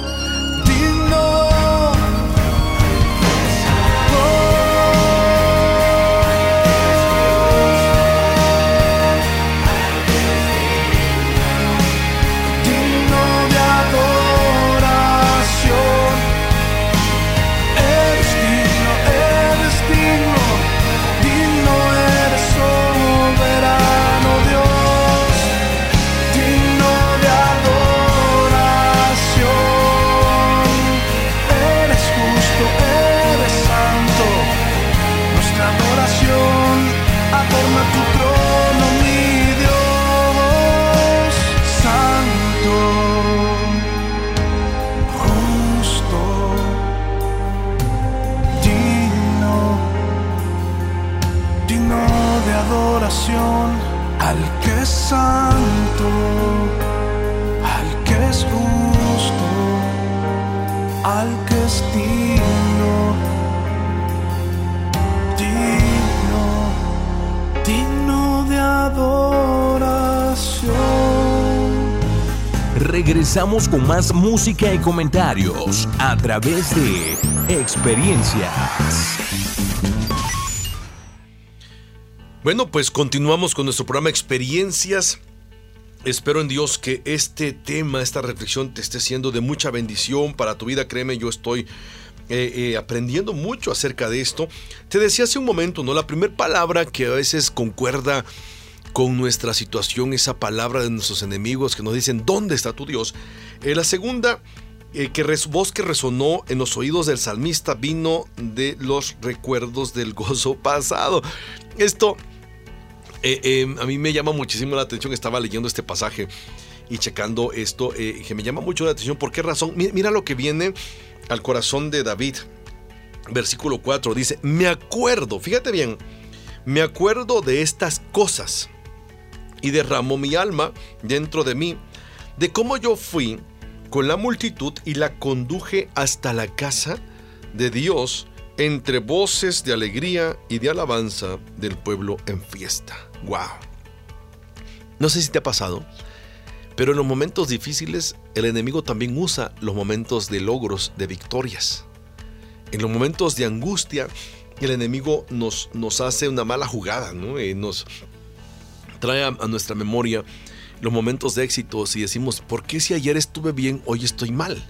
Al que es digno, digno, digno de adoración. Regresamos con más música y comentarios a través de experiencias. Bueno, pues continuamos con nuestro programa Experiencias. Espero en Dios que este tema, esta reflexión te esté siendo de mucha bendición para tu vida. Créeme, yo estoy eh, eh, aprendiendo mucho acerca de esto. Te decía hace un momento, ¿no? La primera palabra que a veces concuerda con nuestra situación, esa palabra de nuestros enemigos que nos dicen, ¿dónde está tu Dios? Eh, la segunda, eh, que voz que resonó en los oídos del salmista vino de los recuerdos del gozo pasado. Esto Eh, eh, a mí me llama muchísimo la atención, estaba leyendo este pasaje y checando esto, eh, que me llama mucho la atención. ¿Por qué razón? Mira lo que viene al corazón de David. Versículo 4 dice, me acuerdo, fíjate bien, me acuerdo de estas cosas y derramó mi alma dentro de mí, de cómo yo fui con la multitud y la conduje hasta la casa de Dios entre voces de alegría y de alabanza del pueblo en fiesta. ¡Wow! No sé si te ha pasado, pero en los momentos difíciles el enemigo también usa los momentos de logros, de victorias. En los momentos de angustia, el enemigo nos, nos hace una mala jugada, ¿no? Eh, nos trae a, nuestra memoria los momentos de éxitos y decimos, ¿por qué si ayer estuve bien, hoy estoy mal?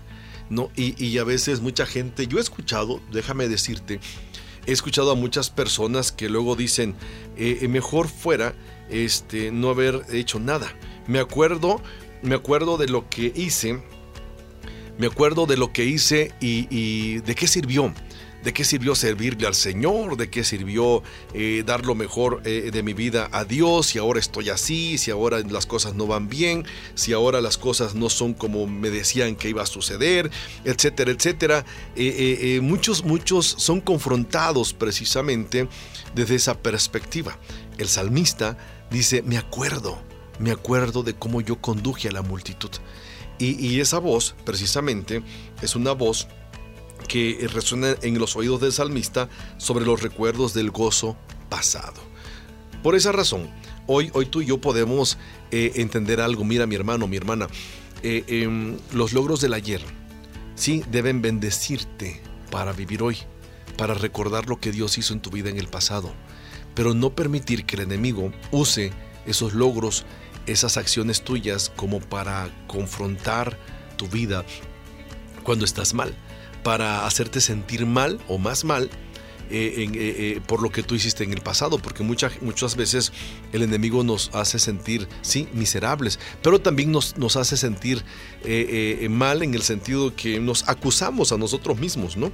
¿No? Y, a veces mucha gente, yo he escuchado, déjame decirte, he escuchado a muchas personas que luego dicen, eh, eh, mejor fuera este, no haber hecho nada. Me acuerdo, me acuerdo de lo que hice, me acuerdo de lo que hice y, de qué sirvió. ¿De qué sirvió servirle al Señor? ¿De qué sirvió eh, dar lo mejor eh, de mi vida a Dios? Si ahora estoy así, si ahora las cosas no van bien, si ahora las cosas no son como me decían que iba a suceder, etcétera, etcétera. Eh, muchos, muchos son confrontados precisamente desde esa perspectiva. El salmista dice, me acuerdo, me acuerdo de cómo yo conduje a la multitud. Y, esa voz, precisamente, es una voz que resuena en los oídos del salmista sobre los recuerdos del gozo pasado. Por esa razón, hoy, hoy tú y yo podemos eh, entender algo. Mira, mi hermano, mi hermana, eh, em, los logros del ayer, sí, deben bendecirte para vivir hoy, para recordar lo que Dios hizo en tu vida en el pasado, pero no permitir que el enemigo use esos logros esas acciones tuyas como para confrontar tu vida cuando estás mal, para hacerte sentir mal o más mal eh, eh, eh, por lo que tú hiciste en el pasado, porque muchas, muchas veces el enemigo nos hace sentir, sí, miserables, pero también nos, nos hace sentir mal en el sentido que nos acusamos a nosotros mismos, ¿no?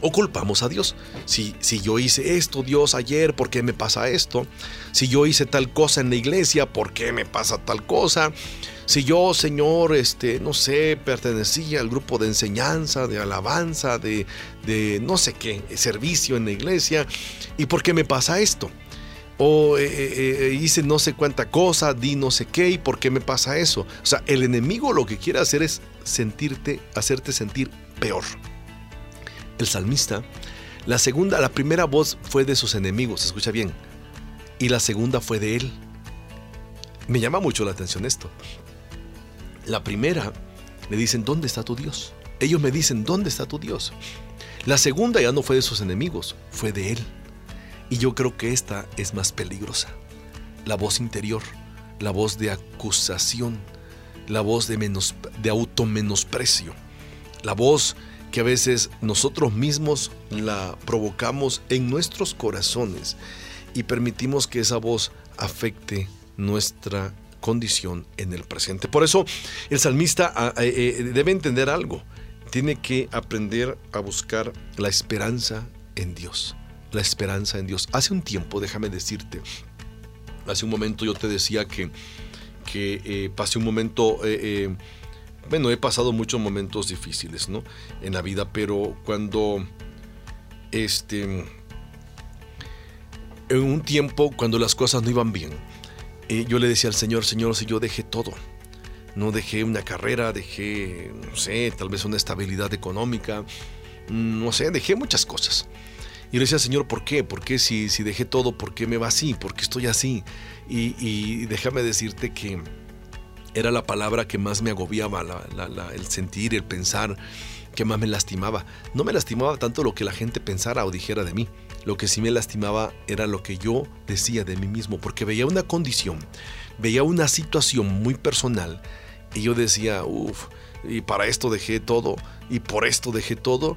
o culpamos a Dios. Si, si yo hice esto, Dios, ayer, ¿por qué me pasa esto? Si yo hice tal cosa en la iglesia, ¿por qué me pasa tal cosa? Si yo, Señor, este, no sé, pertenecía al grupo de enseñanza, de alabanza, de, de no sé qué, servicio en la iglesia, ¿y por qué me pasa esto? o eh, eh, eh, hice no sé cuánta cosa, di no sé qué y por qué me pasa eso. O sea, el enemigo lo que quiere hacer es sentirte, hacerte sentir peor el salmista, la segunda, la primera voz fue de sus enemigos, escucha bien, y la segunda fue de él. Me llama mucho la atención esto. La primera le dicen, ¿dónde está tu Dios? Ellos me dicen, ¿dónde está tu Dios? La segunda ya no fue de sus enemigos, fue de él. Y yo creo que esta es más peligrosa. La voz interior, la voz de acusación, la voz de, menos, de automenosprecio, la voz que a veces nosotros mismos la provocamos en nuestros corazones y permitimos que esa voz afecte nuestra condición en el presente. Por eso el salmista ah, eh, eh, debe entender algo. Tiene que aprender a buscar la esperanza en Dios. La esperanza en Dios. Hace un tiempo, déjame decirte, hace un momento yo te decía que, que eh, pasé un momento bueno, he pasado muchos momentos difíciles, ¿no? En la vida, pero cuando, este, en un tiempo, cuando las cosas no iban bien, eh, yo le decía al Señor, Señor, si yo dejé todo, no dejé una carrera, dejé, no sé, tal vez una estabilidad económica, no sé, dejé muchas cosas. Y le decía, Señor, ¿por qué? ¿Por qué si, si dejé todo? ¿Por qué me va así? ¿Por qué estoy así? Y, y déjame decirte que era la palabra que más me agobiaba, el sentir, el pensar, que más me lastimaba. No me lastimaba tanto lo que la gente pensara o dijera de mí. Lo que sí me lastimaba era lo que yo decía de mí mismo, porque veía una condición, veía una situación muy personal y yo decía, uff, y para esto dejé todo, y por esto dejé todo,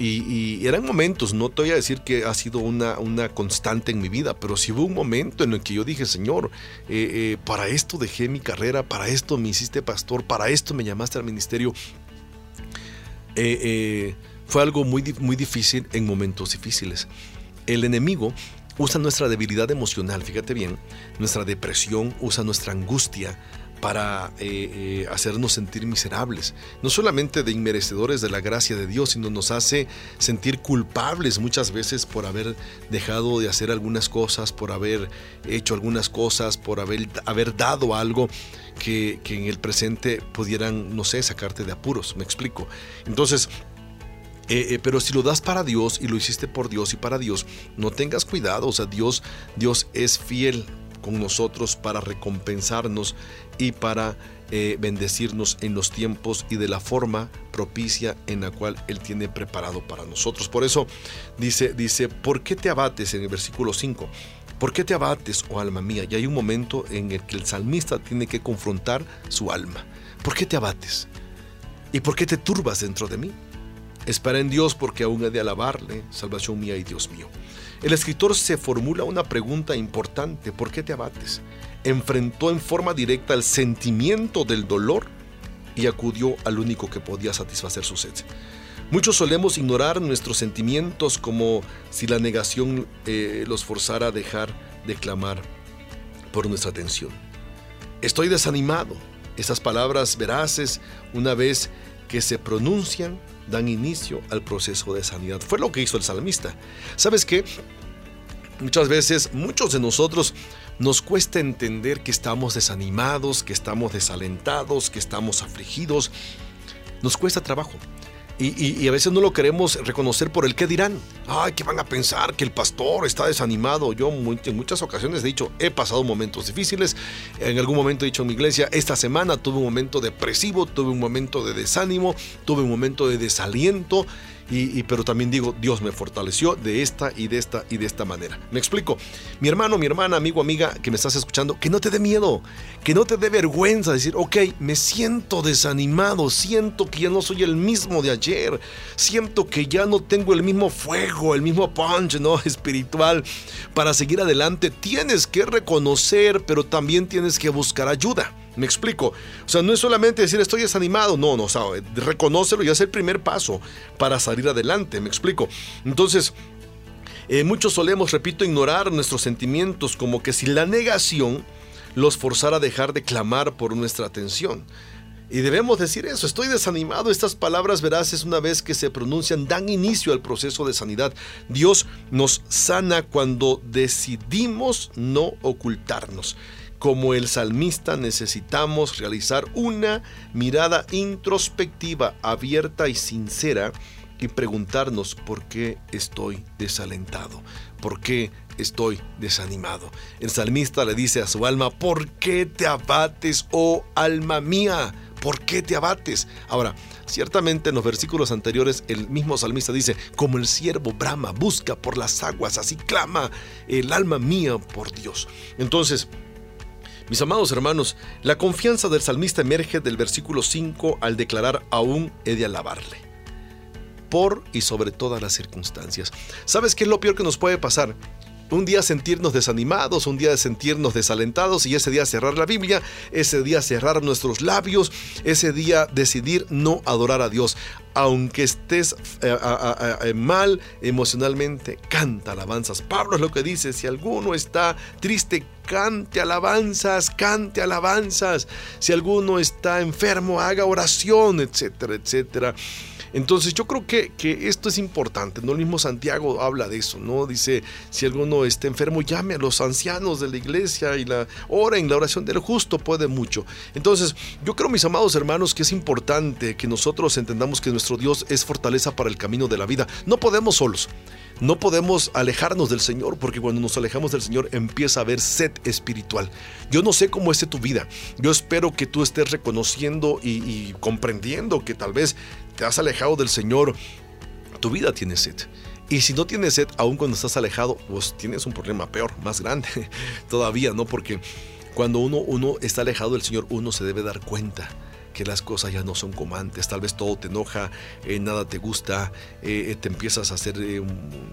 y, eran momentos, no te voy a decir que ha sido una, una constante en mi vida, pero sí hubo un momento en el que yo dije, Señor, eh, eh, para esto dejé mi carrera, para esto me hiciste pastor, para esto me llamaste al ministerio. Eh, fue algo muy, muy difícil en momentos difíciles. El enemigo usa nuestra debilidad emocional, fíjate bien, nuestra depresión, usa nuestra angustia para eh, eh, hacernos sentir miserables, no solamente de inmerecedores de la gracia de Dios, sino nos hace sentir culpables muchas veces por haber dejado de hacer algunas cosas, por haber hecho algunas cosas, por haber, haber dado algo que, que en el presente pudieran, no sé, sacarte de apuros, me explico. Entonces, eh, eh, pero si lo das para Dios y lo hiciste por Dios y para Dios, no tengas cuidado, o sea, Dios, Dios es fiel con nosotros para recompensarnos y para eh, bendecirnos en los tiempos y de la forma propicia en la cual Él tiene preparado para nosotros. Por eso dice, dice, ¿por qué te abates en el versículo 5? ¿Por qué te abates, oh alma mía? Y hay un momento en el que el salmista tiene que confrontar su alma. ¿Por qué te abates? ¿Y por qué te turbas dentro de mí? Espera en Dios porque aún he de alabarle, salvación mía y Dios mío. El escritor se formula una pregunta importante, ¿por qué te abates? Enfrentó en forma directa el sentimiento del dolor y acudió al único que podía satisfacer su sed. Muchos solemos ignorar nuestros sentimientos como si la negación eh, los forzara a dejar de clamar por nuestra atención. Estoy desanimado. Esas palabras veraces, una vez que se pronuncian, dan inicio al proceso de sanidad. Fue lo que hizo el salmista. ¿Sabes qué? Muchas veces, muchos de nosotros nos cuesta entender que estamos desanimados, que estamos desalentados, que estamos afligidos. Nos cuesta trabajo. Y, a veces no lo queremos reconocer por el qué dirán. Ay, ¿qué van a pensar? Que el pastor está desanimado. Yo en muchas ocasiones he dicho, he pasado momentos difíciles. En algún momento he dicho en mi iglesia, esta semana tuve un momento depresivo, tuve un momento de desánimo, tuve un momento de desaliento. Y, pero también digo, Dios me fortaleció de esta y de esta y de esta manera. Me explico. Mi hermano, mi hermana, amigo, amiga que me estás escuchando, que no te dé miedo, que no te dé vergüenza decir, ok, me siento desanimado, siento que ya no soy el mismo de ayer, siento que ya no tengo el mismo fuego, el mismo punch, ¿no? <laughs> Espiritual para seguir adelante. Tienes que reconocer, pero también tienes que buscar ayuda. Me explico. O sea, no es solamente decir estoy desanimado, no, no, o reconócelo y es el primer paso para salir adelante, me explico. Entonces, eh, muchos solemos, repito, ignorar nuestros sentimientos como que si la negación los forzara a dejar de clamar por nuestra atención. Y debemos decir eso, estoy desanimado. Estas palabras veraces una vez que se pronuncian dan inicio al proceso de sanidad. Dios nos sana cuando decidimos no ocultarnos. Como el salmista necesitamos realizar una mirada introspectiva, abierta y sincera y preguntarnos por qué estoy desalentado, por qué estoy desanimado. El salmista le dice a su alma, ¿por qué te abates, oh alma mía? ¿Por qué te abates? Ahora, ciertamente en los versículos anteriores el mismo salmista dice, como el siervo brama, busca por las aguas, así clama el alma mía por Dios. Entonces, mis amados hermanos, la confianza del salmista emerge del versículo 5 al declarar aún he de alabarle. Por y sobre todas las circunstancias. ¿Sabes qué es lo peor que nos puede pasar? Un día sentirnos desanimados, un día sentirnos desalentados y ese día cerrar la Biblia, ese día cerrar nuestros labios, ese día decidir no adorar a Dios. Aunque estés eh, eh, mal emocionalmente, canta alabanzas. Pablo es lo que dice, si alguno está triste, cante alabanzas, cante alabanzas. Si alguno está enfermo, haga oración, etcétera, etcétera. Entonces yo creo que, que, esto es importante, ¿no? El mismo Santiago habla de eso, ¿no? Dice, si alguno está enfermo, llame a los ancianos de la iglesia y la ora en la oración del justo puede mucho. Entonces yo creo, mis amados hermanos, que es importante que nosotros entendamos que nuestro Dios es fortaleza para el camino de la vida. No podemos solos. No podemos alejarnos del Señor porque cuando nos alejamos del Señor empieza a haber sed espiritual. Yo no sé cómo esté tu vida. Yo espero que tú estés reconociendo y comprendiendo que tal vez te has alejado del Señor, tu vida tiene sed. Y si no tienes sed, aún cuando estás alejado, pues tienes un problema peor, más grande <laughs> todavía, ¿no? Porque cuando uno, uno está alejado del Señor, uno se debe dar cuenta que las cosas ya no son como antes, tal vez todo te enoja, eh, nada te gusta, eh, te empiezas a ser, eh,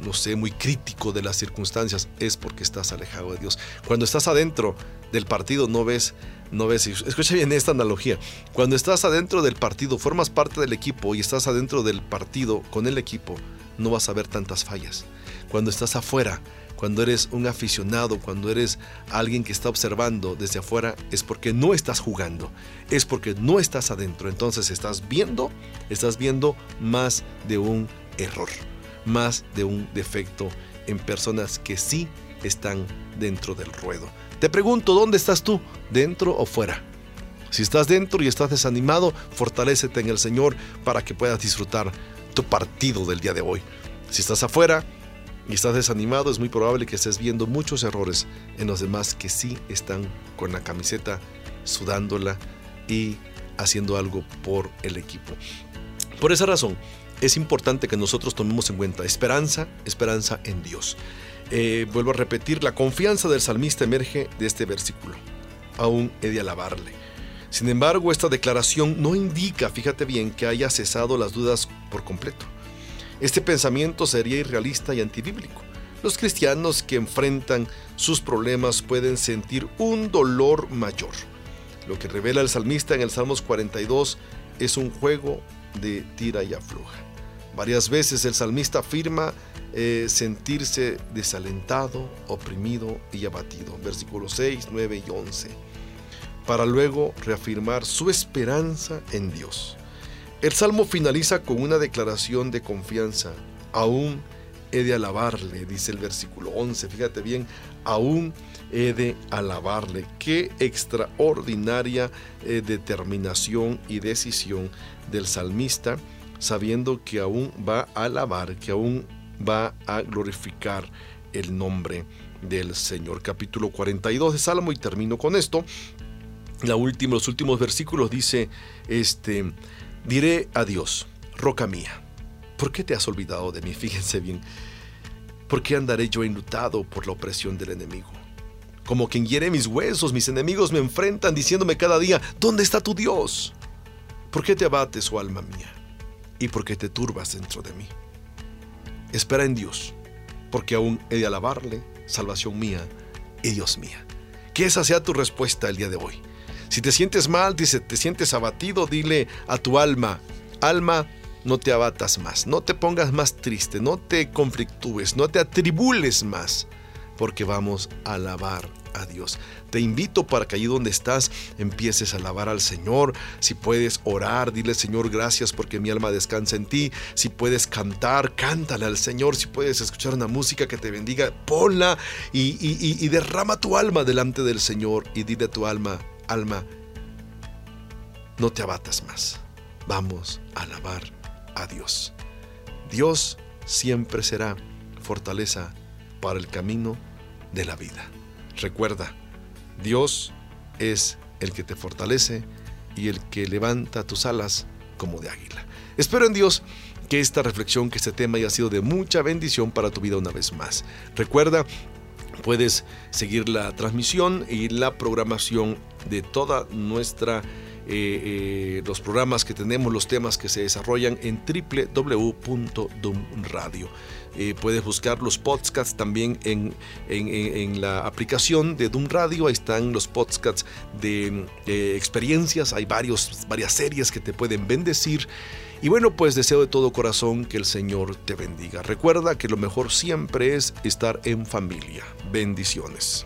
no sé, muy crítico de las circunstancias, es porque estás alejado de Dios. Cuando estás adentro del partido no ves, no ves, escucha bien esta analogía, cuando estás adentro del partido, formas parte del equipo y estás adentro del partido con el equipo, no vas a ver tantas fallas. Cuando estás afuera, cuando eres un aficionado, cuando eres alguien que está observando desde afuera, es porque no estás jugando, es porque no estás adentro. Entonces estás viendo, estás viendo más de un error, más de un defecto en personas que sí están dentro del ruedo. Te pregunto, ¿dónde estás tú? ¿Dentro o fuera? Si estás dentro y estás desanimado, fortalécete en el Señor para que puedas disfrutar tu partido del día de hoy. Si estás afuera y estás desanimado, es muy probable que estés viendo muchos errores en los demás que sí están con la camiseta sudándola y haciendo algo por el equipo. Por esa razón, es importante que nosotros tomemos en cuenta esperanza, esperanza en Dios. Eh, vuelvo a repetir, la confianza del salmista emerge de este versículo. Aún he de alabarle. Sin embargo, esta declaración no indica, fíjate bien, que haya cesado las dudas por completo. Este pensamiento sería irrealista y antibíblico. Los cristianos que enfrentan sus problemas pueden sentir un dolor mayor. Lo que revela el salmista en el Salmos 42 es un juego de tira y afloja. Varias veces el salmista afirma eh, sentirse desalentado, oprimido y abatido. Versículos 6, 9 y 11. Para luego reafirmar su esperanza en Dios. El salmo finaliza con una declaración de confianza. Aún he de alabarle, dice el versículo 11. Fíjate bien, aún he de alabarle. Qué extraordinaria eh, determinación y decisión del salmista, sabiendo que aún va a alabar, que aún va a glorificar el nombre del Señor. Capítulo 42 de Salmo y termino con esto. La los últimos versículos dice, este, diré a Dios, roca mía, ¿por qué te has olvidado de mí? <laughs> Fíjense bien, ¿por qué andaré yo enlutado por la opresión del enemigo? Como quien hiere mis huesos, mis enemigos me enfrentan diciéndome cada día, ¿dónde está tu Dios? ¿Por qué te abates, oh alma mía? ¿Y por qué te turbas dentro de mí? Espera en Dios, porque aún he de alabarle, salvación mía y Dios mía. Que esa sea tu respuesta el día de hoy. Si te sientes mal, dice, te sientes abatido, dile a tu alma, alma, no te abatas más, no te pongas más triste, no te conflictúes, no te atribules más, porque vamos a alabar Dios. Te invito para que allí donde estás empieces a alabar al Señor. Si puedes orar, dile Señor gracias porque mi alma descansa en ti. Si puedes cantar, cántale al Señor. Si puedes escuchar una música que te bendiga, ponla y, y derrama tu alma delante del Señor y dile a tu alma, alma, no te abatas más. Vamos a alabar a Dios. Dios siempre será fortaleza para el camino de la vida. Recuerda, Dios es el que te fortalece y el que levanta tus alas como de águila. Espero en Dios que esta reflexión, que este tema haya sido de mucha bendición para tu vida una vez más. Recuerda, puedes seguir la transmisión y la programación de toda nuestra eh, eh, los programas que tenemos, los temas que se desarrollan en www.dumradio. Eh, puedes buscar los podcasts también en, en, la aplicación de Doom Radio. Ahí están los podcasts de experiencias. Hay varios, varias series que te pueden bendecir. Y bueno, pues deseo de todo corazón que el Señor te bendiga. Recuerda que lo mejor siempre es estar en familia. Bendiciones.